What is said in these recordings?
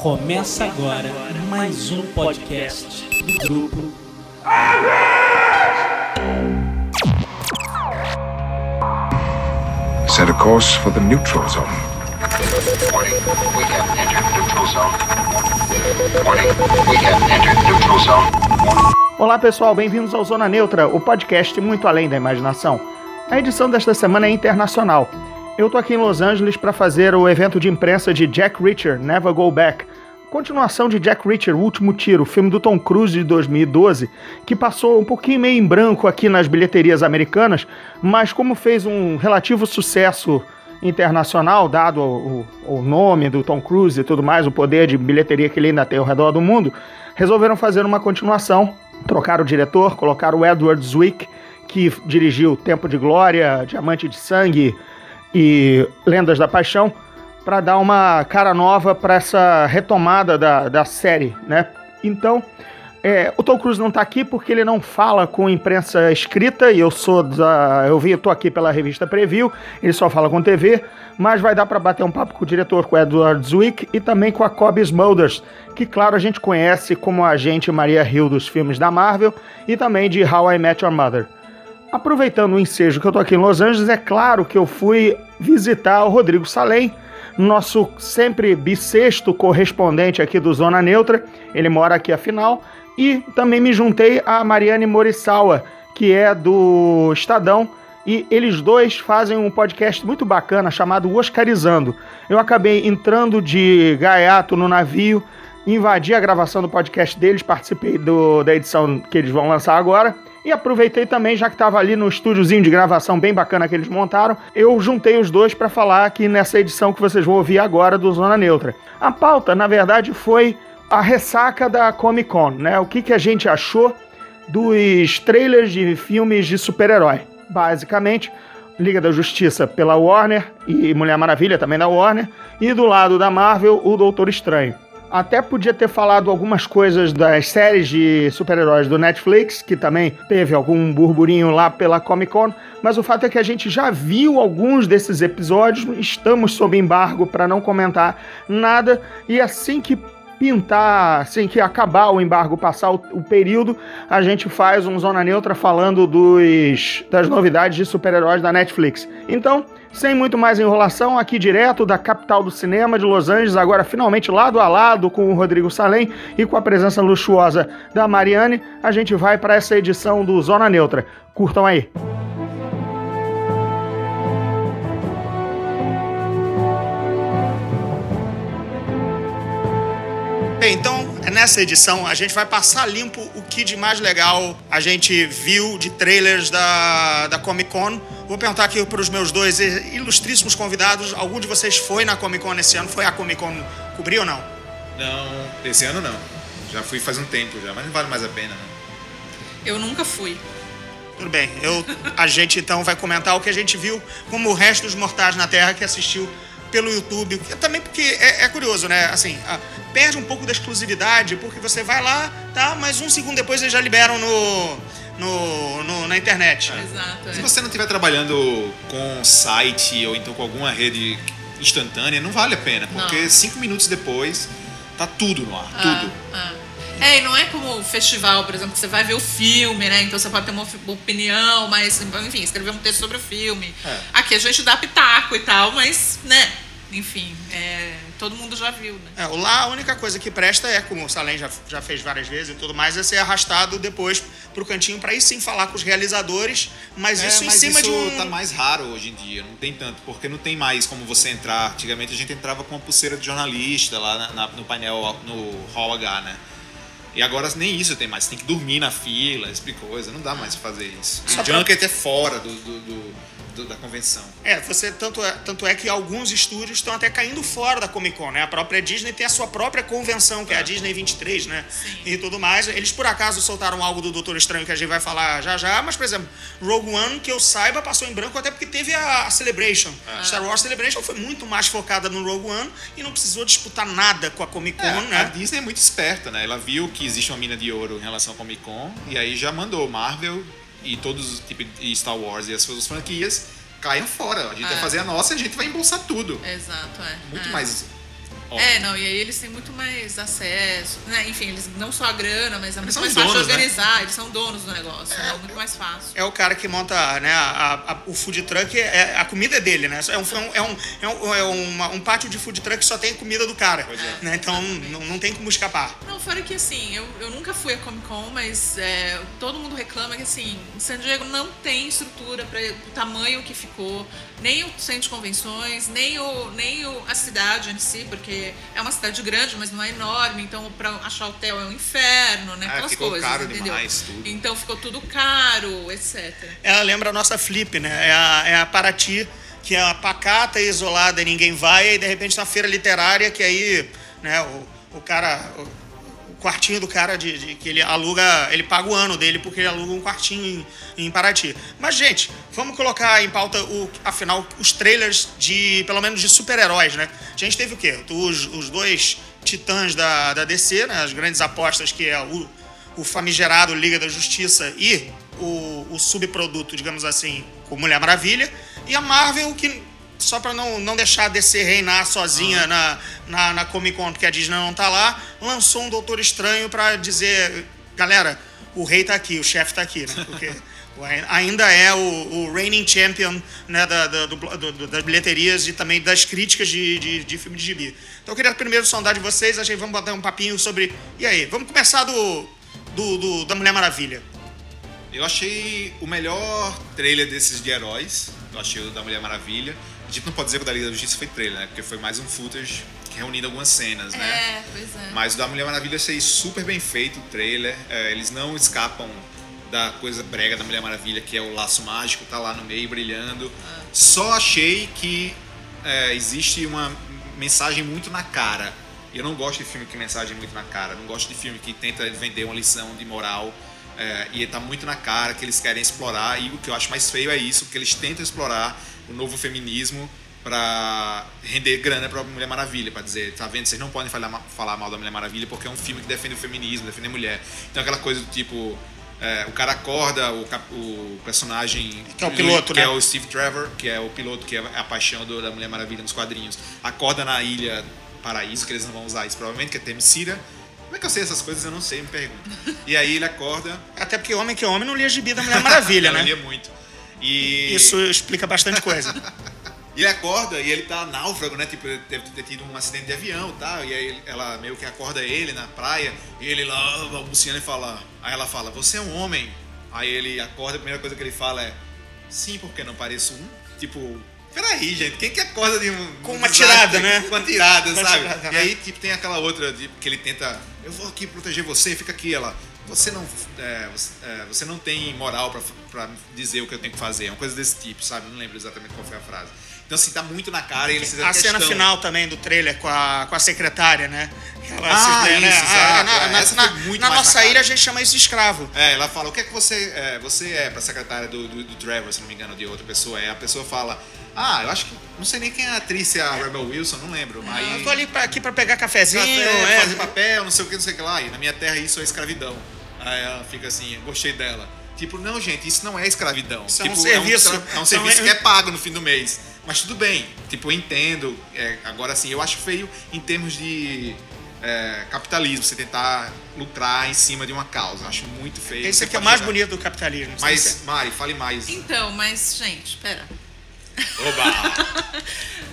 Começa agora mais um podcast do grupo. Set a course for the neutral zone. Warning, we have entered neutral zone. Warning, we have entered neutral zone. Olá pessoal, bem-vindos ao Zona Neutra, o podcast muito além da imaginação. A edição desta semana é internacional. Eu tô aqui em Los Angeles para fazer o evento de imprensa de Jack Reacher, Never Go Back, continuação de Jack Reacher, O Último Tiro, filme do Tom Cruise de 2012, que passou um pouquinho meio em branco aqui nas bilheterias americanas, mas como fez um relativo sucesso internacional, dado o, o nome do Tom Cruise e tudo mais, o poder de bilheteria que ele ainda tem ao redor do mundo, resolveram fazer uma continuação, trocaram o diretor, colocaram o Edward Zwick, que dirigiu Tempo de Glória, Diamante de Sangue e Lendas da Paixão, para dar uma cara nova para essa retomada da, da série, né? Então, é, o Tom Cruise não está aqui porque ele não fala com imprensa escrita e eu sou da, eu vi, eu tô aqui pela revista Preview, ele só fala com TV, mas vai dar para bater um papo com o diretor, com o Edward Zwick e também com a Cobb Smulders, que claro a gente conhece como a agente Maria Hill dos filmes da Marvel e também de How I Met Your Mother. Aproveitando o ensejo que eu tô aqui em Los Angeles, é claro que eu fui visitar o Rodrigo Salem, nosso sempre bissexto correspondente aqui do Zona Neutra, ele mora aqui afinal, e também me juntei a Mariane Morisawa, que é do Estadão, e eles dois fazem um podcast muito bacana chamado Oscarizando. Eu acabei entrando de gaiato no navio, invadi a gravação do podcast deles, participei do, da edição que eles vão lançar agora. E aproveitei também, já que estava ali no estúdiozinho de gravação bem bacana que eles montaram, eu juntei os dois para falar aqui nessa edição que vocês vão ouvir agora do Zona Neutra. A pauta, na verdade, foi a ressaca da Comic Con, né? O que, que a gente achou dos trailers de filmes de super-herói. Basicamente, Liga da Justiça pela Warner e Mulher Maravilha também da Warner, e do lado da Marvel, o Doutor Estranho. Até podia ter falado algumas coisas das séries de super-heróis do Netflix, que também teve algum burburinho lá pela Comic Con, mas o fato é que a gente já viu alguns desses episódios, estamos sob embargo para não comentar nada, e assim que pintar, assim que acabar o embargo, passar o, o, período, a gente faz um Zona Neutra falando dos, das novidades de super-heróis da Netflix. Então, sem muito mais enrolação, aqui direto da capital do cinema de Los Angeles, agora finalmente lado a lado com o Rodrigo Salem e com a presença luxuosa da Mariane, a gente vai para essa edição do Zona Neutra. Curtam aí! Bem, então nessa edição a gente vai passar limpo o que de mais legal a gente viu de trailers da, da Comic Con. Vou perguntar aqui para os meus dois ilustríssimos convidados: algum de vocês foi na Comic Con esse ano? Foi a Comic Con cobrir ou não? Não, esse ano não. Já fui faz um tempo já, mas não vale mais a pena, né? Eu nunca fui. Tudo bem, eu, a gente então vai comentar o que a gente viu, como o resto dos mortais na Terra que assistiu pelo YouTube. Também porque é, é curioso, né? Assim, a, perde um pouco da exclusividade, porque você vai lá, tá? Mas um segundo depois eles já liberam no, no, no na internet. É. Exato. É. Se você não estiver trabalhando com site ou então com alguma rede instantânea, não vale a pena, porque não. cinco minutos depois tá tudo no ar, ah, tudo. Ah. É, e não é como o festival, por exemplo, que você vai ver o filme, né? Então você pode ter uma opinião, mas, enfim, escrever um texto sobre o filme. É. Aqui a gente dá pitaco e tal, mas, né? Enfim, é, todo mundo já viu, né? É, lá a única coisa que presta é, como o Salem já, já fez várias vezes e tudo mais, é ser arrastado depois pro cantinho para aí sim falar com os realizadores, mas é, isso mas em cima isso de um... tá mais raro hoje em dia, não tem tanto, porque não tem mais como você entrar. Antigamente a gente entrava com uma pulseira de jornalista lá na, na, no painel, no Hall H, né? E agora nem isso tem mais. Você tem que dormir na fila, esse tipo coisa. Não dá mais pra fazer isso. o junket é fora do, do, do, do, da convenção. É, você tanto é, tanto é que alguns estúdios estão até caindo fora da Comic Con, né? A própria Disney tem a sua própria convenção, que é, é a Disney 23, né? Sim. E tudo mais. Eles por acaso soltaram algo do Doutor Estranho que a gente vai falar já já, mas por exemplo, Rogue One, que eu saiba, passou em branco até porque teve a, a Celebration. É. Star Wars Celebration foi muito mais focada no Rogue One e não precisou disputar nada com a Comic Con, É, né? A Disney é muito esperta, né? Ela viu que existe uma mina de ouro em relação ao Comic Con e aí já mandou Marvel e todos tipo e Star Wars e as suas franquias caiam fora. A gente É. vai fazer a nossa e a gente vai embolsar tudo. Exato, é. Muito é. mais Óbvio. É, não, e aí eles têm muito mais acesso, né? Enfim, eles não só a grana, mas é muito mais fácil donos, né? organizar, eles são donos do negócio, né? Muito mais fácil. É o cara que monta né, a- a- o food truck, é, a comida é dele, né? É um, é um, é um, é uma- um pátio de food truck que só tem comida do cara. Né? Então não, não tem como escapar. Não, fora que assim, eu, eu nunca fui a Comic Con, mas é, todo mundo reclama que assim, San Diego não tem estrutura para o tamanho que ficou, nem o centro de convenções, nem, o, nem o, a cidade em si, porque é uma cidade grande, mas não é enorme, então para achar hotel é um inferno, né? É, Aquelas ficou coisas, caro entendeu? demais, tudo. Então ficou tudo caro, etc. Ela lembra a nossa Flip, né? É a, é a Paraty, que é a pacata e isolada e ninguém vai, e de repente na feira literária, que aí né, o, o cara. O quartinho do cara de, de- que ele aluga, ele paga o ano dele porque ele aluga um quartinho em, em Paraty. Mas, gente, vamos colocar em pauta, o, afinal, os trailers de, pelo menos, de super-heróis, né? A gente teve o quê? Os, os dois titãs da, da DC, né? As grandes apostas, que é o, o famigerado Liga da Justiça e o, o subproduto, digamos assim, com Mulher Maravilha. E a Marvel, que só para não, não deixar a DC reinar sozinha na, na, na Comic Con, porque a Disney não tá lá, lançou um Doutor Estranho para dizer, galera, o rei tá aqui, o chefe tá aqui, né? Porque ainda é o, o reigning champion né, da, da- do- do- das bilheterias e também das críticas de, de, de filme de gibi. Então eu queria primeiro sondar de vocês, achei que vamos bater um papinho sobre... E aí, vamos começar do, do, do- da Mulher Maravilha. Eu achei o melhor trailer desses de heróis. Eu achei o da Mulher Maravilha. A gente não pode dizer que o da Liga da Justiça foi trailer, né? Porque foi mais um footage reunindo algumas cenas, né? É, pois é. Mas o da Mulher Maravilha eu achei super bem feito o trailer. É, eles não escapam da coisa brega da Mulher Maravilha, que é o laço mágico, tá lá no meio brilhando. Só achei que é, existe uma mensagem muito na cara. Eu não gosto de filme que mensagem muito na cara. Não gosto de filme que tenta vender uma lição de moral. É, e tá muito na cara que eles querem explorar. E o que eu acho mais feio é isso, porque eles tentam explorar o novo feminismo para render grana pra Mulher Maravilha, para dizer, tá vendo, vocês não podem falar, falar mal da Mulher Maravilha porque é um filme que defende o feminismo, defende a mulher. Então aquela coisa do tipo, é, o cara acorda, o, o personagem Que é o piloto, que né? é o Steve Trevor, que é o piloto que é a paixão do- da Mulher Maravilha nos quadrinhos, acorda na ilha Paraíso, que eles não vão usar isso provavelmente, que é Temicida. Como é que eu sei essas coisas? Eu não sei, me pergunto. E aí ele acorda, Até porque homem que é homem não lia gibi da Mulher Maravilha, né? lia muito. E Isso explica bastante coisa. E ele acorda e ele tá náufrago, né? Tipo, ele deve ter tido um acidente de avião e tal. E aí ela meio que acorda ele na praia. E ele lá, balbuciando e fala. Aí ela fala, você é um homem. Aí ele acorda, a primeira coisa que ele fala é. Sim, porque não pareço um? Tipo. Peraí, gente, quem que acorda de um. Com um uma desastre? tirada, né? Com uma tirada, uma sabe? tirada, e né? aí, tipo, tem aquela outra de, que ele tenta. Eu vou aqui proteger você, fica aqui. Ela. Você não, é, você, é, você não tem moral pra, pra dizer o que eu tenho que fazer. É uma coisa desse tipo, sabe? Não lembro exatamente qual foi a frase. Então, assim, tá muito na cara e eles A cena questão. final também do trailer com a, com a secretária, né? Ela Ah, se- isso, exato. Ah, na, É, na- nossa na ilha a gente chama isso de escravo. É, ela fala, o que é que você é, você é pra secretária do, do, do Trevor, se não me engano, de outra pessoa. Aí a pessoa fala, ah, eu acho que, não sei nem quem é a atriz, se é a Rebel Wilson, não lembro. Aí, Eu tô ali pra, aqui pra pegar cafezinho, café, é. fazer papel, não sei o que, não sei o que lá. E na minha terra isso é escravidão. Aí ela fica assim, gostei dela. Tipo, não, gente, isso não é escravidão. Isso é um tipo, serviço. É um, tra- é um é um- serviço que é pago no fim do mês. Mas tudo bem. Tipo, eu entendo. É, agora, assim, eu acho feio em termos de é, capitalismo, você tentar lucrar em cima de uma causa. Acho muito feio. Esse aqui é o mais bonito do capitalismo. Mas, Mari, fale mais. Então, mas, gente, pera. Oba!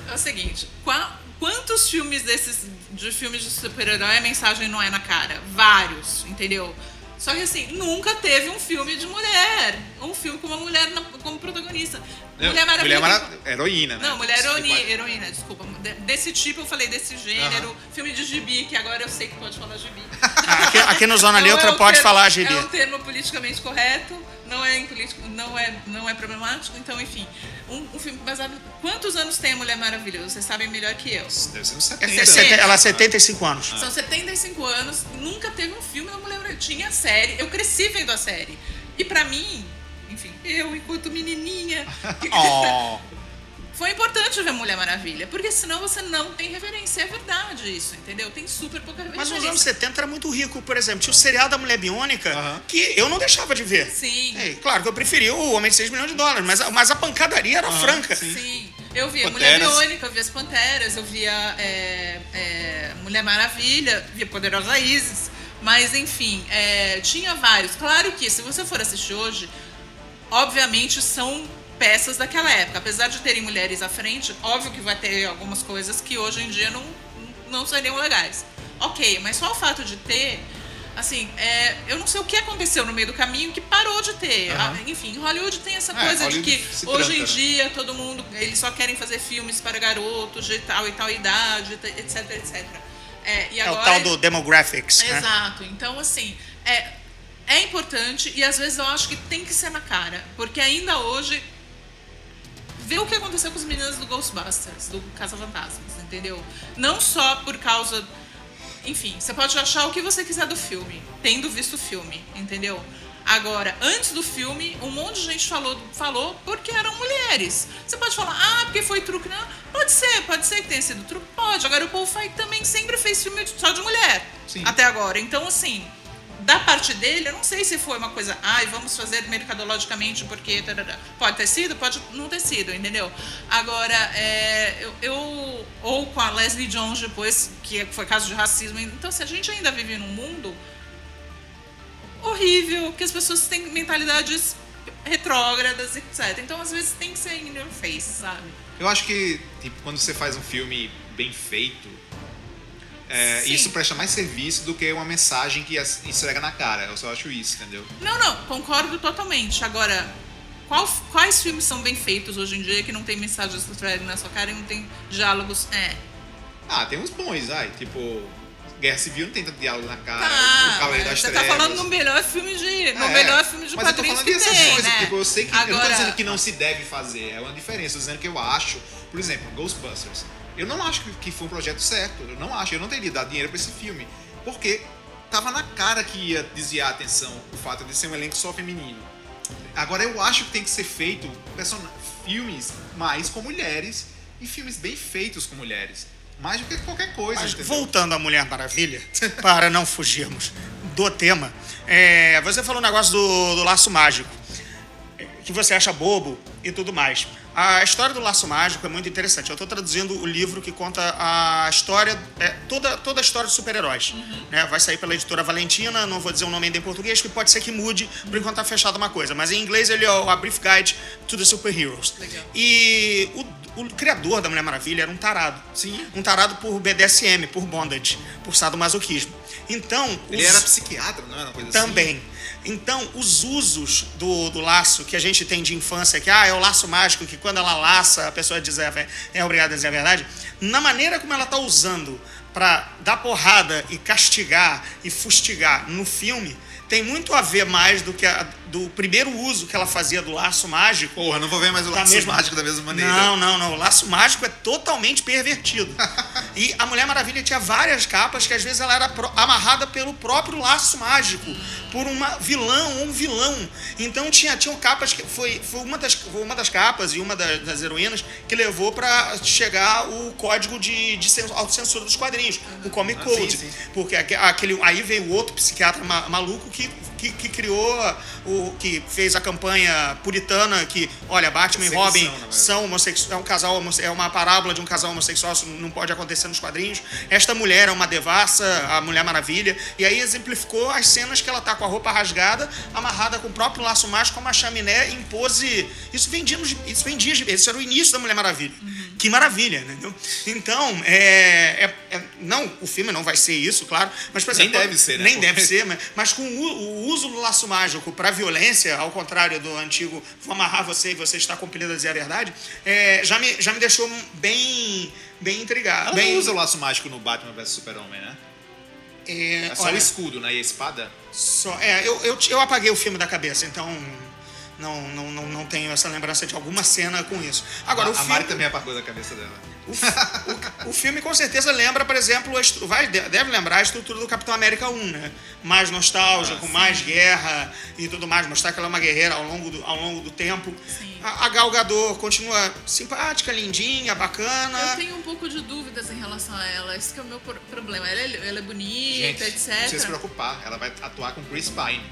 É o seguinte, qua- quantos filmes desses de filmes de super-herói a mensagem não é na cara? Vários, entendeu? Só que assim, nunca teve um filme de mulher. Um filme com uma mulher na- como protagonista. Mulher Maravilha. Mulher Mara... Heroína, né? Não, mulher heroína, heroína, desculpa. De- Desse tipo eu falei desse gênero. Filme de gibi, que agora eu sei que pode falar gibi. Aqui, aqui no Zona Não Neutra é pode termo- falar, GB. É um termo politicamente correto, não é, não é, não é problemático, então, enfim. Um, um filme baseado. Quantos anos tem a Mulher Maravilha? Vocês sabem melhor que eu. Deve ser uns 70. É sete- ela é 75 anos. São 75 anos, nunca teve um filme da Mulher Maravilha. Tinha a série, eu cresci vendo a série. E pra mim, enfim, eu, enquanto menininha, Oh. Foi importante ver Mulher Maravilha, porque senão você não tem referência. É verdade isso, entendeu? Tem super pouca Mas referência. nos anos 70 era muito rico, por exemplo. Tinha o serial da Mulher Biônica, Aham. que eu não deixava de ver. Sim. É, claro que eu preferia o Homem de 6 milhões de dólares, mas, a- mas a pancadaria era franca. Sim. Eu via Mulher. Biônica, eu via as Panteras, eu via é, é, Mulher Maravilha, via Poderosa Isis. Mas, enfim, é, tinha vários. Claro que, se você for assistir hoje, obviamente são peças daquela época. Apesar de terem mulheres à frente, óbvio que vai ter algumas coisas que hoje em dia não, não seriam legais. Ok, mas só o fato de ter, assim, é, eu não sei o que aconteceu no meio do caminho que parou de ter. Aham. Ah, enfim, Hollywood tem essa É, coisa de Hollywood que se hoje em né? dia todo mundo, eles só querem fazer filmes para garotos de tal e tal idade, etc, etc. É, e É o agora tal do demographics, né? Exato. Então, assim, é, é importante e às vezes eu acho que tem que ser na cara. Porque ainda hoje. Vê o que aconteceu com os meninos do Ghostbusters, do Casa Fantasmas, entendeu? Não só por causa. Enfim, você pode achar o que você quiser do filme, tendo visto o filme, entendeu? Agora, antes do filme, um monte de gente falou, falou porque eram mulheres. Você pode falar, ah, porque foi truque. Não, pode ser, pode ser que tenha sido truque. Pode. Agora, o Paul Feig também sempre fez filme só de mulher. Sim. Até agora. Então, assim, da parte dele, eu não sei se foi uma coisa, ai, vamos fazer mercadologicamente porque. tarará." Pode ter sido, pode não ter sido, entendeu? Agora, é, eu, eu- Ou com a Leslie Jones depois, que foi caso de racismo. Então, se a gente ainda vive num mundo horrível, que as pessoas têm mentalidades retrógradas, etc. Então, às vezes, tem que ser in your face, sabe? Eu acho que, tipo, quando você faz um filme bem feito, é, isso presta mais serviço do que uma mensagem que esfrega na cara. Eu só acho isso, entendeu? Não, não, concordo totalmente. Agora, qual- quais filmes são bem feitos hoje em dia que não tem mensagens que esfregam na sua cara e não tem diálogos? É. Ah, tem uns bons, ai, tipo. Guerra Civil não tem tanto diálogo na cara. Tá, o Cavaleiro das você Trevas. tá falando no melhor filme de. No É, melhor filme de mas eu tô quadrinhos falando que tem, exceções, né? tipo, eu sei que. Eu não tô Agora- dizendo que não se deve fazer, é uma diferença. Eu tô dizendo que eu acho, por exemplo, Ghostbusters. Eu não acho que, foi um projeto certo. Eu não acho, eu não teria dado dinheiro pra esse filme. Porque tava na cara que ia desviar a atenção o fato de ser um elenco só feminino. Agora eu acho que tem que ser feito filmes mais com mulheres e filmes bem feitos com mulheres. Mais do que qualquer coisa. Mas voltando à Mulher Maravilha, para não fugirmos do tema, é, você falou um negócio do, do laço mágico, que você acha bobo e tudo mais. A história do laço mágico é muito interessante. Eu estou traduzindo o livro que conta a história, é, toda, toda a história dos super-heróis. né? Vai sair pela editora Valentina, não vou dizer o nome ainda em português, que pode ser que mude por enquanto está fechada uma coisa. Mas em inglês ele é o A Brief Guide to the Superheroes. Legal. E o, o criador da Mulher Maravilha era um tarado. Sim. Um tarado por BDSM, por bondage, por sadomasoquismo. Então, Ele os- era psiquiatra, não era uma coisa assim? também. Então, os usos do, do laço que a gente tem de infância, que ah, é o laço mágico, que quando ela laça, a pessoa diz é, é obrigada a dizer a verdade, na maneira como ela está usando para dar porrada e castigar e fustigar no filme, tem muito a ver mais do que a- do primeiro uso que ela fazia do laço mágico. Porra, não vou ver mais o laço mesma- mágico da mesma maneira. Não, não, não. O laço mágico é totalmente pervertido. e a Mulher Maravilha tinha várias capas que às vezes ela era amarrada pelo próprio laço mágico, por uma vilã ou um vilão. Então tinha tinham capas que foi, foi uma das foi uma das capas e uma das, das heroínas que levou para chegar o código de, de cen- autocensura dos quadrinhos, o Comic Ah, Code. sim, sim. Porque aque- aquele, aí veio outro psiquiatra ma- maluco que, que, que criou o que fez a campanha puritana que, olha, Batman e Robin são homossexuais, é um casal é uma parábola de um casal homossexual, isso não pode acontecer nos quadrinhos. Esta mulher é uma devassa, a Mulher Maravilha, e aí exemplificou as cenas que ela tá com a roupa rasgada, amarrada com o próprio laço mágico, com uma chaminé em pose. Isso vendia, isso vendia, esse era o início da Mulher Maravilha. Que maravilha, entendeu? Então, é, é- é- não, o filme não vai ser isso, claro, mas por Nem exemplo, deve ser, né? Nem deve ser, mas, mas com o, o uso do laço mágico para violência, ao contrário do antigo vou amarrar você e você está compelido a dizer a verdade, é, já, me, já me deixou bem, bem intrigado. Ela bem, não usa o laço mágico no Batman vs Super-Homem, né? é, É só olha, o escudo, né? E a espada. só- é, eu, eu, eu apaguei o filme da cabeça, então não, não, não, não tenho essa lembrança de alguma cena com isso. Agora, a, o a filme, Mari também apagou da cabeça dela. O, o- o filme com certeza lembra, por exemplo, vai, de- deve lembrar a estrutura do Capitão América 1, né? Mais nostálgico, mais guerra e tudo mais, mostrar que ela é uma guerreira ao longo do, ao longo do tempo. Sim. A, a Gal Gadot continua simpática, lindinha, bacana. Eu tenho um pouco de dúvidas em relação a ela. Esse que é o meu problema. Ela é, ela é bonita, Gente, etc. não precisa se preocupar. Ela vai atuar com Chris Pine.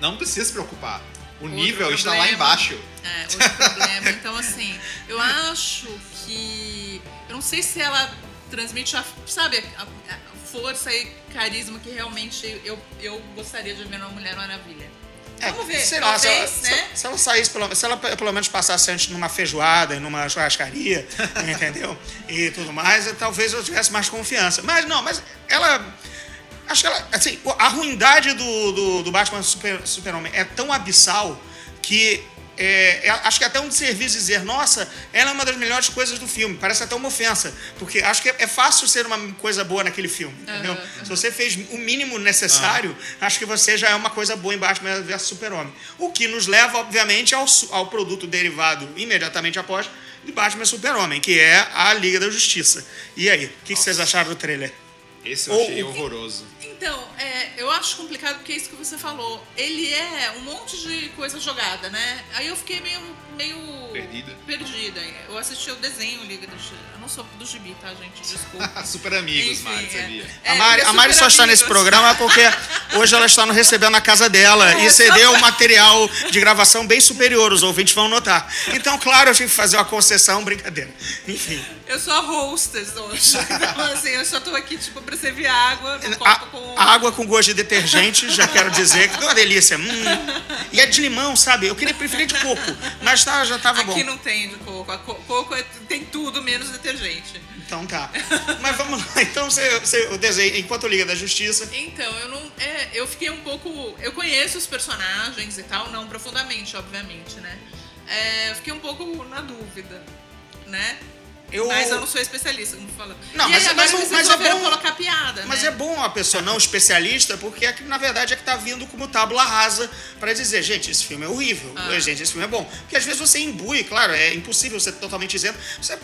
Não precisa se preocupar. O nível está lá problema. embaixo. É, outro problema. Então, assim, eu acho que. Eu não sei se ela transmite, a, sabe, a, a força e carisma que realmente eu, eu gostaria de ver numa Mulher Maravilha. É, Vamos ver, sei lá, se ela, né? se, se ela saísse, pelo, se ela pelo menos passasse antes numa feijoada, numa churrascaria, entendeu? E tudo mais, talvez eu tivesse mais confiança. Mas não, mas ela. Acho que ela. Assim, a ruindade do, do, do Batman Super, Super-Homem é tão abissal que. é, é- acho que é até um desserviço dizer, nossa, ela é uma das melhores coisas do filme. Parece até uma ofensa. Porque acho que é, é fácil ser uma coisa boa naquele filme, entendeu? Aham, Se você fez o mínimo necessário, acho que você já é uma coisa boa em Batman vs Super-Homem. O que nos leva, obviamente, ao, ao produto derivado imediatamente após de Batman Super-Homem, que é a Liga da Justiça. E aí, o que, que vocês acharam do trailer? Esse eu Ou- achei horroroso. Então, é, eu acho complicado porque é isso que você falou. Ele é um monte de coisa jogada, né? Aí eu fiquei meio. meio Perdida. Perdida. Eu assisti o desenho Liga do Gibi. Eu não sou do Gibi, tá, gente? Desculpa. Super amigos, Enfim, Mari, é. sabia? É, a Mari, a Mari só está nesse programa porque hoje ela está no recebendo na casa dela É, e só- cedeu um material de gravação bem superior, os ouvintes vão notar. Então, claro, eu tive que fazer uma concessão, brincadeira. Enfim. Eu sou a hostess hoje. Então, assim, eu só tô aqui, tipo, pra servir água A, com. água com gosto de detergente, já quero dizer que é uma delícia. Hum. E é de limão, sabe? Eu queria preferir de coco, mas tá, já tava bom. Aqui não tem de coco. A co- coco é- tem tudo menos detergente. Então tá. Mas vamos lá. Então você, você o desenho, enquanto Liga da Justiça. Então, eu não. É, eu fiquei um pouco. Eu conheço os personagens e tal, não profundamente, obviamente, né? É, eu fiquei um pouco na dúvida, né? Eu- Mas eu não sou especialista, como falando. Não, e mas- aí, agora mas- eles mas é bom- colocar piada, Mas né? é bom a pessoa não especialista, porque é que, na verdade é que tá vindo como tábula rasa pra dizer, gente, esse filme é horrível, Ah. gente, esse filme é bom. Porque às vezes você imbui, claro, é impossível ser totalmente isento, você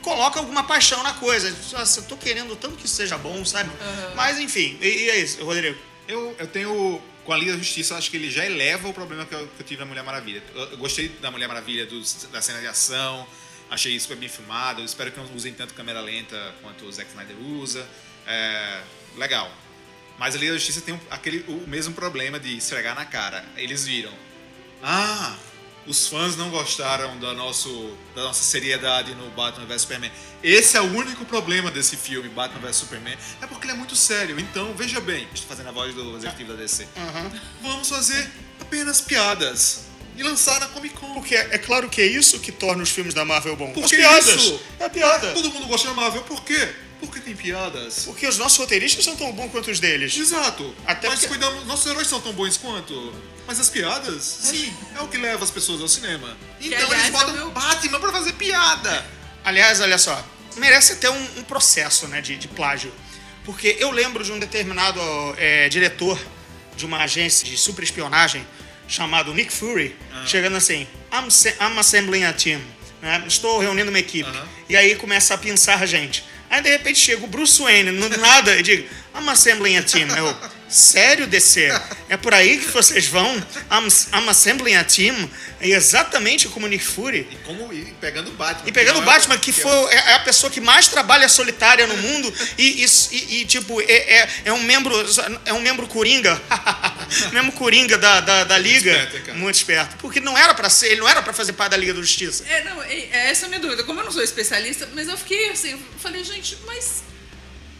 coloca alguma paixão na coisa. Nossa, eu tô querendo tanto que seja bom, sabe? Mas enfim, e, e é isso, Rodrigo. Eu, eu tenho. Com a Liga da Justiça, eu acho que ele já eleva o problema que eu, que eu tive na Mulher Maravilha. Eu, eu gostei da Mulher Maravilha, dos- da cena de ação, achei super bem filmado. Eu espero que não usem tanto câmera lenta quanto o Zack Snyder usa. É, legal. Mas a Liga da Justiça tem aquele, o mesmo problema de esfregar na cara. Eles viram. Ah, os fãs não gostaram da, nosso, da nossa seriedade no Batman vs Superman. Esse é o único problema desse filme, Batman vs Superman. É porque ele é muito sério. Então, veja bem, estou fazendo a voz do executivo da DC. Vamos fazer apenas piadas e lançar na Comic Con. Porque é claro que é isso que torna os filmes da Marvel bons. Por As piadas. isso? É piada. Todo mundo gosta da Marvel, por quê? Porque tem piadas. Porque os nossos roteiristas são tão bons quanto os deles. Exato. Até Mas porque- cuidamos, nossos heróis são tão bons quanto. Mas as piadas, sim, é o que leva as pessoas ao cinema. Então aliás, eles é o botam meu- Batman pra fazer piada. Aliás, olha só, merece até um, um processo né, de, de plágio. Porque eu lembro de um determinado é, diretor de uma agência de superespionagem chamado Nick Fury, chegando assim, I'm, I'm assembling a team, né? estou reunindo uma equipe. E aí começa a pensar a gente. Aí de repente chega o Bruce Wayne, no nada, e digo, I'm assembling a team. Eu, sério, DC? É por aí que vocês vão? I'm, I'm assembling a team? É exatamente como o Nick Fury. E como e pegando o Batman. E pegando o é- Batman, que foi é é a pessoa que mais trabalha solitária no mundo e, e- e- e, tipo, é, é, é um membro é um membro coringa, membro coringa da, da, da Liga. esperto, hein, cara? Muito esperto. Porque não era pra ser, ele não era pra fazer parte da Liga da Justiça. É, não, é, é essa a minha dúvida. Como eu não sou especialista, mas eu fiquei assim, eu falei, gente, mas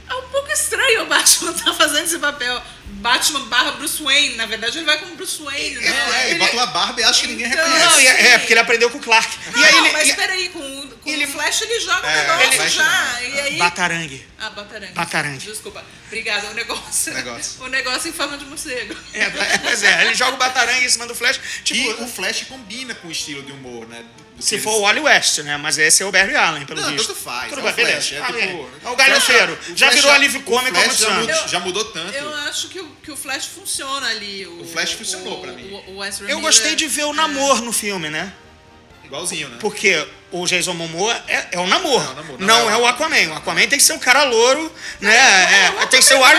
é um pouco estranho o Batman estar fazendo esse papel. Batman barra Bruce Wayne, na verdade ele vai como Bruce Wayne, né? É, e bota uma barba e acha que ninguém Então, reconhece. Não, e é, é, porque ele aprendeu com o Clark. Não, e aí ele, mas e- peraí, com, o- com ele- o Flash ele joga É, o negócio já. E aí. Batarangue. Ah, Batarangue. Batarangue. Desculpa. Obrigada, o negócio. Negócio. o negócio em forma de morcego. É, pois é, ele joga o Batarangue em cima do Flash. Tipo, E o Flash combina com o estilo de humor, né? Se que for eles- o Wally West, né? Mas esse é o Barry Allen, pelo Não, visto. tanto faz, Tudo é bem, beleza. é Ah, tipo- é. É o galhofeiro. Já virou alívio cômico há muitos já anos. mudou, já mudou tanto. Eu acho que o, que o Flash funciona ali. O, O Flash funcionou o- pra mim. O, o Ezra Eu Miller- gostei de ver o é. namoro no filme, né? Igualzinho, né? Porque o Jason Momoa é, é o namoro. É o namoro, não, não é é o Aquaman. O Aquaman tem que ser um cara louro, né? é É, tem que ser o Arm...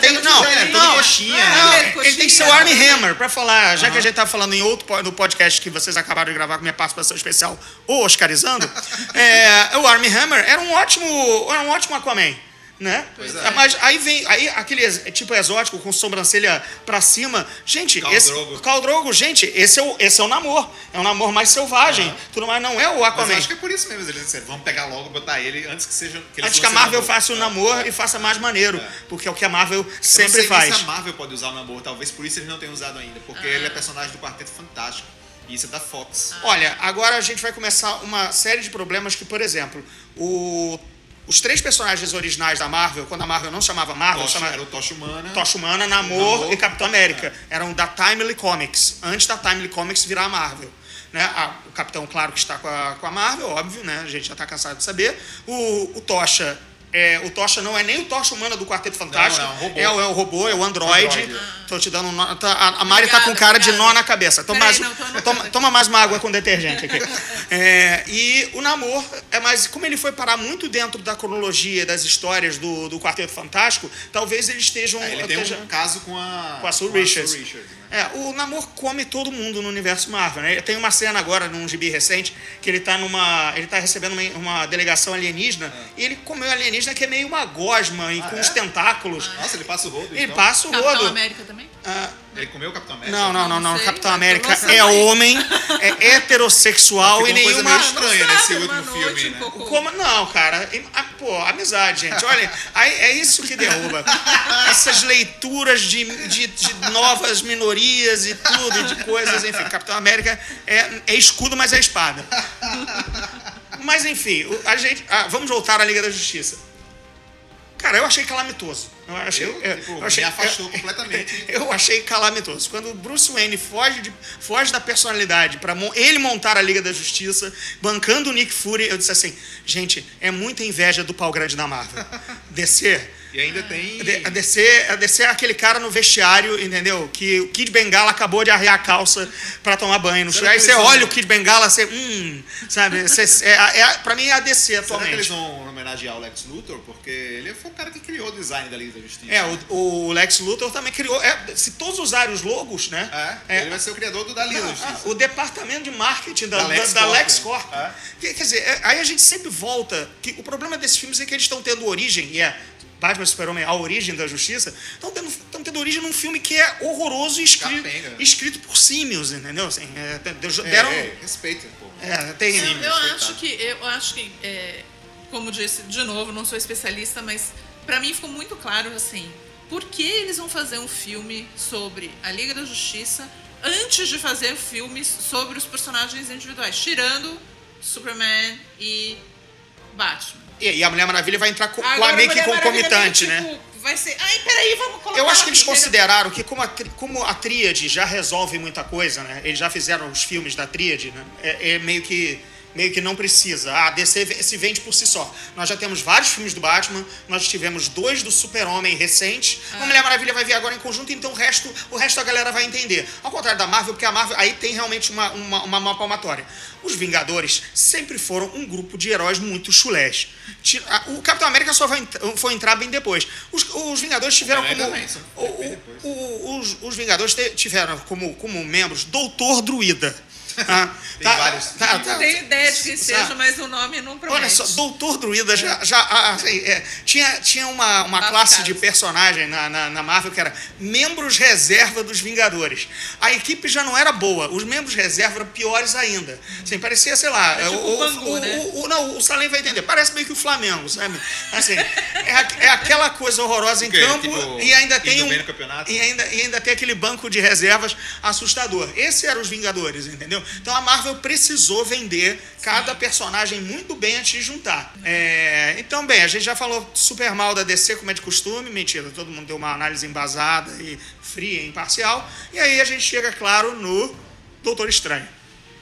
Tem, não, não, coxinha, não, né? ele tem que ser o Armie Hammer, pra falar, já que a gente tá falando em outro no podcast que vocês acabaram de gravar com minha participação especial, o Oscarizando, é, o Armie Hammer era um ótimo, era um ótimo Aquaman. Né? Pois é. Mas aí vem aí aquele ex- tipo exótico com sobrancelha pra cima. Gente, Khal esse Drogo. Khal Drogo, gente, esse é o esse é o namor. É um namor mais selvagem. Tudo mais não é o Mas Aquaman. eu acho que é por isso mesmo. Eles disseram, vamos pegar logo e botar ele antes que seja. Que eles Antes que a Marvel Namor. faça o É. namor e faça mais maneiro. É. Porque é o que a Marvel Eu não sempre nem faz. se a Marvel pode usar o Namor, talvez por isso eles não tenham usado ainda, porque ele é personagem do Quarteto Fantástico. E isso é da Fox. Olha, agora a gente vai começar uma série de problemas que, por exemplo, o- os três personagens originais da Marvel, quando a Marvel não chamava Marvel, Tocha, chamava era o Tocha Humana. Tocha Humana, Namor, Namor. e Capitão América. Eram da Timely Comics, antes da Timely Comics virar a Marvel. Né? A- o Capitão, claro que está com a, com a Marvel, óbvio, né? A gente já está cansado de saber. O, o Tocha. É, o Tocha não é nem o Tocha Humana do Quarteto Fantástico. Não, não, é um robô. É, o- é o robô, é o Android. Android. Tô te dando um nó. tá- a, a Mari tá com Obrigada, cara de obrigada. nó na cabeça. Toma, Peraí, mais, não, toma, toma mais uma água com detergente aqui. É, e o Namor, é mais, como ele foi parar muito dentro da cronologia das histórias do, do Quarteto Fantástico, talvez eles estejam. É, ele tem esteja- um caso com a. com a Sue com Richards. Richards, né? É, o Namor come todo mundo no universo Marvel, né? Tem uma cena agora num gibi recente que ele tá numa. ele tá recebendo uma, uma delegação alienígena e ele comeu alienígena que é meio uma gosma e com é? os tentáculos. Nossa, ele passa o rodo. Ele então. passa o Capitão rodo. América também? Ah, Ele comeu o Capitão América? não, não, não, não. Não sei, Capitão América é homem, é heterossexual e uma coisa nenhuma. meio estranha nesse último filme, né? um Como, não, cara. Pô, amizade, gente. Olha, aí é isso que derruba. Essas leituras de, de, de novas minorias e tudo, de coisas, enfim. Capitão América é, é escudo, mas é espada. Mas, enfim, a gente. ah, vamos voltar à Liga da Justiça. Cara, eu achei calamitoso. Eu achei, Eu, eu, tipo, eu achei, me afastou eu- completamente. Eu achei calamitoso. Quando o Bruce Wayne foge, de- foge da personalidade para ele montar a Liga da Justiça, bancando o Nick Fury, eu disse assim: gente, é muita inveja do pau grande da Marvel. Descer. E ainda tem. A DC, a DC é aquele cara no vestiário, entendeu? Que o Kid Bengala acabou de arrear a calça pra tomar banho no chuveiro. Aí você vão- olha o Kid Bengala, você. Hum, sabe? Você, é, é, pra mim é a DC Será que eles atualmente. vão homenagear o Lex Luthor? Porque ele foi o cara que criou o design da Liga da Justiça. É, o, o Lex Luthor também criou. é, se todos usarem os logos, né? É, ele vai ser o criador do da Liga da Justiça. o departamento de marketing da, Da da, LexCorp, da né? LexCorp. É. Quer, quer dizer, é, aí a gente sempre volta. Que o problema desses filmes é que eles estão tendo origem, e é Batman e Super-Homem, a origem da justiça, estão tendo, estão tendo origem num filme que é horroroso e escrito, Capenga. escrito por símios, entendeu? Assim, é, É, deram. é, respeita, pô. é, tem. Eu, eu acho que, eu acho que é, como disse, de novo, não sou especialista, mas pra mim ficou muito claro assim, por que eles vão fazer um filme sobre a Liga da Justiça antes de fazer filmes sobre os personagens individuais, tirando Superman e Batman. E, e a Mulher Maravilha vai entrar co- Agora, lá meio que concomitante, né? tipo, Vai ser. Ai, peraí, vamos colocar. Eu acho que eles aqui, entendeu? consideraram que como a, como a tríade já resolve muita coisa, né? Eles já fizeram os filmes da tríade, né? É, é meio que meio que não precisa. Ah, A DC se vende por si só. Nós já temos vários filmes do Batman, nós tivemos dois do Super-Homem recentes. A Mulher Maravilha vai vir agora em conjunto, então o resto, o resto a galera vai entender. Ao contrário da Marvel, porque a Marvel aí tem realmente uma, uma, uma, uma palmatória. Os Vingadores sempre foram um grupo de heróis muito chulés. O Capitão América só vai, foi entrar bem depois. Os, os Vingadores tiveram como. o- o- o- os, os Vingadores tiveram como, como membros Doutor Druida. Ah, Tem vários. tá- tá- Não tenho ideia de que seja, mas o nome não promete. Olha só, Doutor Druida já, já ah, assim, é, tinha, tinha uma, uma Tá classe de personagem na, na, na Marvel que era membros reserva dos Vingadores. A equipe já não era boa, os membros reserva eram piores ainda. Assim, parecia, sei lá, É tipo o, o Bangu, o- né? o- o- não, o Salem vai entender, parece meio que o Flamengo, sabe? Assim, é, é aquela coisa horrorosa em campo Tipo, e ainda tem um e ainda, e ainda tem aquele banco de reservas assustador. Esse eram os Vingadores, entendeu? Então a Marvel precisou vender cada personagem muito bem antes de juntar. É, então, bem, a gente já falou super mal da DC, como é de costume. Mentira, todo mundo deu uma análise embasada e fria e imparcial. E aí a gente chega, claro, no Doutor Estranho.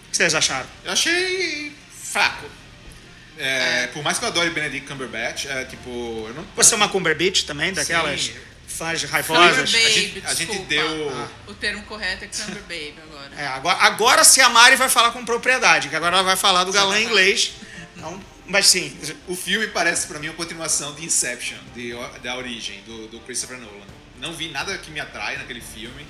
O que vocês acharam? Eu achei fraco. É, Por mais que eu adore Benedict Cumberbatch, é, tipo, eu não. Você é uma Cumberbatch também, daquelas Sim. Fãs raivosas? Baby, A gente- a gente deu- O termo correto é Cumber Baby agora. É, agora, agora se a Mari vai falar com propriedade, que agora ela vai falar do galã inglês. Então, mas sim, O filme parece pra mim uma continuação de Inception, de, da origem, do, do Christopher Nolan. Não vi nada que me atrai naquele filme.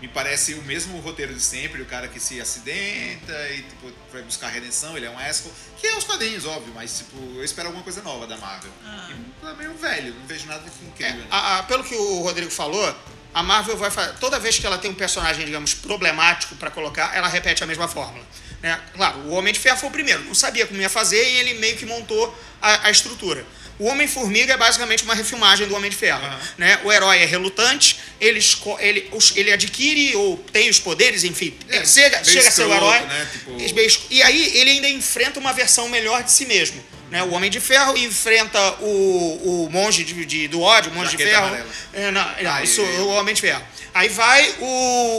Me parece o mesmo roteiro de sempre, o cara que se acidenta e tipo, vai buscar redenção, ele é um Esco, que é os quadrinhos, óbvio, mas tipo, eu espero alguma coisa nova da Marvel. Ah. E é meio velho, não vejo nada de incrível. né? A- a- pelo que o Rodrigo falou, a Marvel vai fazer. Toda vez que ela tem um personagem, digamos, problemático pra colocar, ela repete a mesma fórmula. Né? Claro, o Homem de Ferro foi o primeiro, não sabia como ia fazer e ele meio que montou a, a estrutura. O Homem-Formiga é basicamente uma refilmagem do Homem de Ferro. Aham. Né? O herói é relutante, ele, ele, ele adquire ou tem os poderes, enfim, É, chega, chega a ser o herói. né? Tipo- E aí ele ainda enfrenta uma versão melhor de si mesmo. Né? O Homem de Ferro enfrenta o, o monge de, de- do ódio, o monge de Jaqueta ferro. amarela. É, não, não, Ah, isso é o Homem de Ferro. Aí vai o,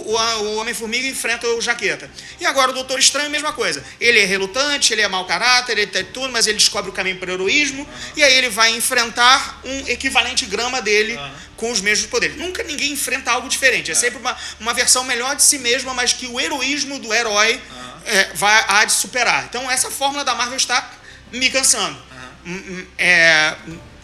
o, o Homem-Formiga e enfrenta o Jaqueta. E agora o Doutor Estranho, mesma coisa. Ele é relutante, ele é mau caráter, ele tem tudo, mas ele descobre o caminho para o heroísmo. E aí ele vai enfrentar um equivalente grama dele com os mesmos poderes. Nunca ninguém enfrenta algo diferente. É, sempre uma, uma versão melhor de si mesma, mas que o heroísmo do herói é, vai há de superar. Então essa fórmula da Marvel está me cansando. Hum, hum, É,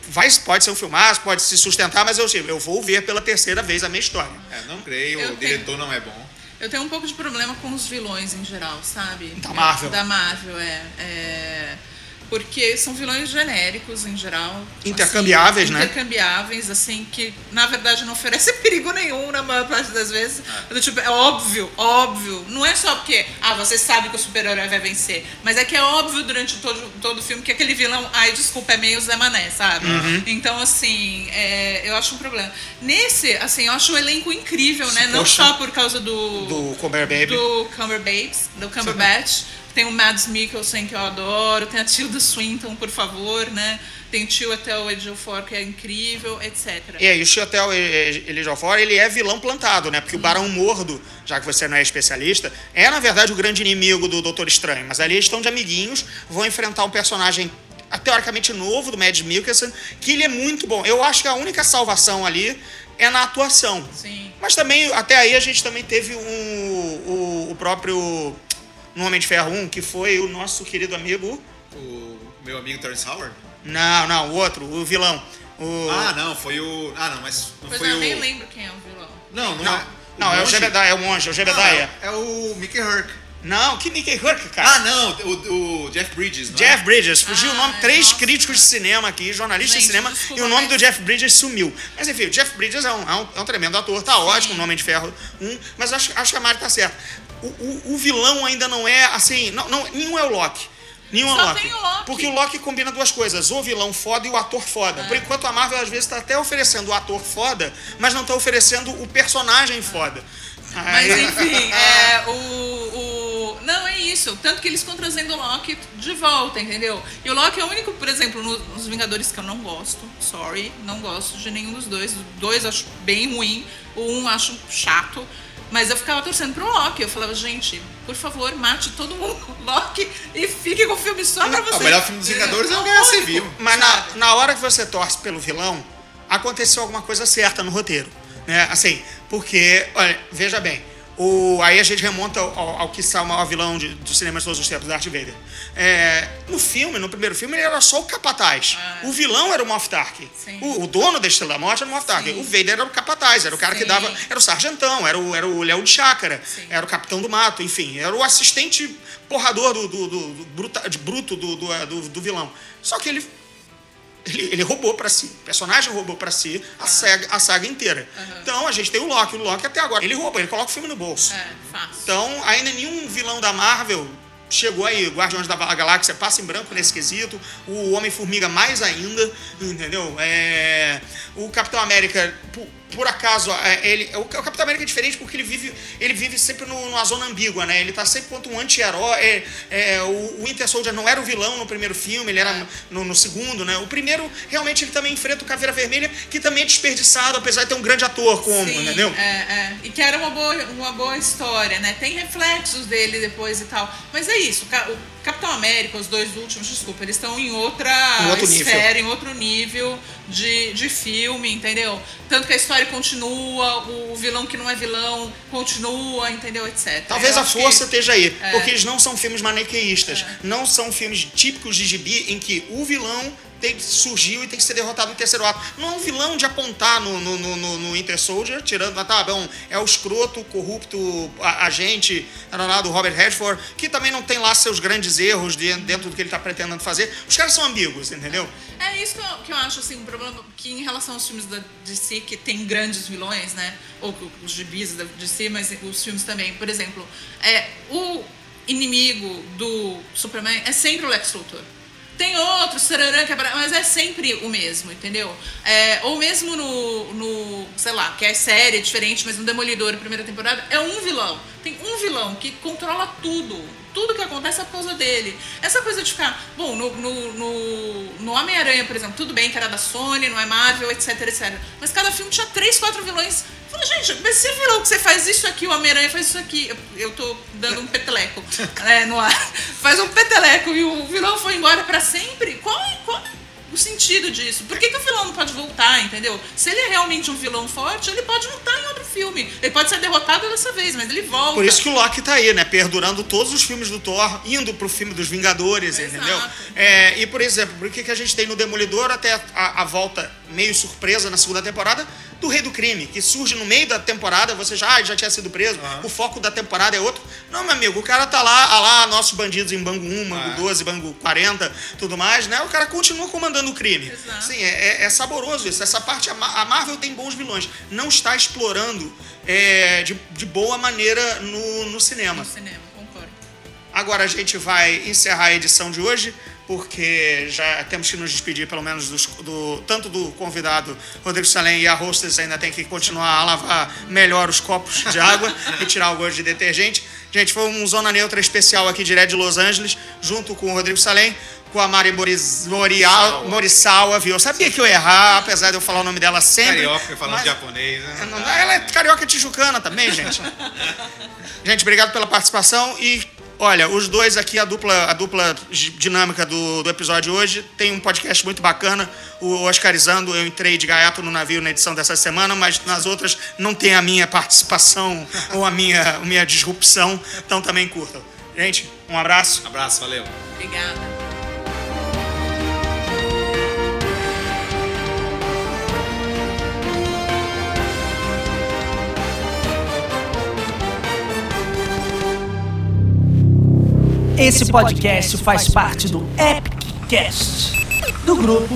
vai, pode ser um filmaço, pode se sustentar, mas eu, eu vou ver pela terceira vez a minha história. É, não creio, Eu o tenho- diretor não é bom. Eu tenho um pouco de problema com os vilões em geral, sabe? Da Marvel. Da Marvel, é. é. Porque são vilões genéricos em geral. Intercambiáveis, assim, né? Intercambiáveis, assim, que na verdade não oferecem perigo nenhum na maior parte das vezes. Do Tipo, é óbvio, óbvio. Não é só porque, ah, você sabe que o super-herói vai vencer. Mas é que é óbvio durante todo, todo o filme que aquele vilão, ai, desculpa, é meio Zé Mané, sabe? Uhum. Então, assim, é, eu acho um problema. Nesse, assim, eu acho o elenco incrível, né? Não só por causa do Do Comer Baby. do Cumberbabes, do Cumberbatch. Tem o Mads Mikkelsen, que eu adoro. Tem a Tilda Swinton, por favor, né? Tem o tio até o Ejiofor, que é incrível, etc. E aí, o Chiotel Elijiofor, ele é vilão plantado, né? Porque o Barão Mordo, já que você não é especialista, é, na verdade, o grande inimigo do Doutor Estranho. Mas ali eles estão de amiguinhos, vão enfrentar um personagem ah, teoricamente novo, do Mads Mikkelsen, que ele é muito bom. Eu acho que a única salvação ali é na atuação. Sim. Mas também, até aí, a gente também teve um, o, o próprio no Homem de Ferro 1, que foi o nosso querido amigo... O meu amigo Terrence Howard? Não, não, o outro, o vilão. O... Ah, não, foi o. Ah, não, mas não Pois foi é, eu o. nem lembro quem é o vilão. Não, não, Não, é. não, é o? Jebediah, é o monge, é o Jebediah. Não, é, é o Mickey Herc. Não, que Mickey Herc, cara. Ah, não, o, o Jeff Bridges, não Jeff é? Bridges, fugiu o Ah, nome, três nossa. críticos de cinema aqui, jornalistas de cinema, desculpa, e o nome mas- do Jeff Bridges sumiu. Mas enfim, o Jeff Bridges é um, é um, é um tremendo ator, tá ótimo, o Nome de Ferro 1, mas acho, acho que a Mari tá certa. O, o, vilão ainda não é assim, não, não, nenhum é o Loki. Nenhum é Só o Loki. tem o Loki. Porque o Loki combina duas coisas, o vilão foda e o ator foda. É. Por enquanto a Marvel às vezes tá até oferecendo o ator foda, mas não tá oferecendo o personagem foda. Mas enfim, é, o, o. Não, é isso. Tanto que eles estão trazendo o Loki de volta, entendeu? E o Loki é o único, por exemplo, no- nos Vingadores que eu não gosto. Sorry, não gosto de nenhum dos dois. Dois acho bem ruim, o um acho chato. Mas eu ficava torcendo pro Loki. Eu falava, gente, por favor, mate todo mundo com o Loki e fique com o filme só pra você. o melhor filme dos Vingadores é o Guerra Civil. Mas na, na hora que você torce pelo vilão, aconteceu alguma coisa certa no roteiro. Né? Assim, porque, olha, veja bem, o, aí a gente remonta ao, ao, que está o maior vilão de, dos cinemas de todos os tempos, Darth Vader. É, no filme, no primeiro filme, ele era só o capataz. Ah. O vilão era o Moff Tark. Sim. O, o dono da Estrela da Morte era o Moff Tark. Sim. O Vader era o capataz, era o cara que Sim. dava... Era o sargentão, era o, era o Léo de Chácara, Sim. era o capitão do mato, enfim. Era o assistente porrador do, do, do, do bruta- de bruto do, do, do, do vilão. Só que ele ele, ele roubou pra si. O personagem roubou pra si a, saga, a saga inteira. Então a gente tem o Loki. O Loki até agora. Ele rouba, ele coloca o filme no bolso. É, fácil. Então, ainda nenhum vilão da Marvel chegou aí. Guardiões da Galáxia passa em branco nesse quesito. O Homem-Formiga mais ainda, entendeu? É, o Capitão América, por, acaso, é, ele, o, o Capitão América é diferente porque ele vive, ele vive sempre no- numa zona ambígua, né? Ele tá sempre quanto um anti-herói. É, é, o, o Winter Soldier não era o vilão no primeiro filme, ele era no, no segundo, né? O primeiro, realmente, ele também enfrenta o Caveira Vermelha, que também é desperdiçado, apesar de ter um grande ator como, Sim, entendeu? É, é. E que era uma boa, uma boa história, né? Tem reflexos dele depois e tal. Mas é isso, o Capitão América, os dois últimos, desculpa, eles estão em outra Em outro nível. esfera, em outro nível de, de filme, entendeu? Tanto que a história continua, o vilão que não é vilão continua, entendeu? Etc. Talvez Eu a força que- esteja aí, É. porque eles não são filmes maniqueístas, não são filmes típicos de gibi em que o vilão tem, surgiu e tem que ser derrotado no terceiro ato. Não é um vilão de apontar no, no, no, no, Inter Soldier, tirando, tá bom, é o escroto, corrupto, agente, do Robert Redford, que também não tem lá seus grandes erros dentro do que ele está pretendendo fazer. Os caras são ambíguos, entendeu? É isso que eu, que eu acho, assim, um problema que em relação aos filmes da DC, que tem grandes vilões, né? Ou os gibis da DC, mas os filmes também. Por exemplo, é, o inimigo do Superman é sempre o Lex Luthor. Tem outros, sararã, mas é sempre o mesmo, entendeu? É, ou mesmo no, no, sei lá, que é série diferente, mas no Demolidor, primeira temporada, é um vilão. Tem um vilão que controla tudo. Tudo que acontece é por causa dele. Essa coisa de ficar, bom, no, no, no, no Homem-Aranha, por exemplo, tudo bem que era da Sony, não é Marvel, etc, etc. Mas cada filme tinha três, quatro vilões Falei, gente, mas você virou que você faz isso aqui, o Homem-Aranha faz isso aqui. Eu, eu tô dando um peteleco né, no ar. Faz um peteleco e o vilão foi embora para sempre. Qual, qual o sentido disso? Por que, que o vilão não pode voltar, entendeu? Se ele é realmente um vilão forte, ele pode voltar em outro filme. Ele pode ser derrotado dessa vez, mas ele volta. Por isso que o Loki tá aí, né? Perdurando todos os filmes do Thor, indo pro filme dos Vingadores, Exato. entendeu? É, e, por exemplo, por que, que a gente tem no Demolidor até a, a volta meio surpresa na segunda temporada? do Rei do Crime, que surge no meio da temporada, você já, ah, já tinha sido preso, uhum. o foco da temporada é outro. Não, meu amigo, o cara tá lá, ah lá, nossos bandidos em Bango 1, Bango ah. 12, Bango 40, tudo mais, né? O cara continua comandando o crime. Exato. Sim, é, é, é, saboroso isso. Essa parte, a Marvel tem bons vilões. Não está explorando é, de, de boa maneira no, no cinema. No cinema, concordo. Agora a gente vai encerrar a edição de hoje porque já temos que nos despedir, pelo menos, dos, do, tanto do convidado Rodrigo Salem e a hostess ainda tem que continuar a lavar melhor os copos de água e tirar o gosto de detergente. Gente, foi um Zona Neutra especial aqui direto de Los Angeles, junto com o Rodrigo Salem, com a Mari Moris, Morial, Morisawa, viu? Eu sabia que eu ia errar, apesar de eu falar o nome dela sempre. Carioca falando mas... japonês, né? Ela é carioca tijucana também, gente. gente, obrigado pela participação e Olha, os dois aqui, a dupla, a dupla dinâmica do, do episódio hoje, tem um podcast muito bacana, o Oscarizando. Eu entrei de gaiato no navio na edição dessa semana, mas nas outras não tem a minha participação ou a minha, a minha disrupção, então também curtam. Gente, um abraço. Um abraço, valeu. Obrigada. Esse podcast faz parte do Epic Cast do grupo.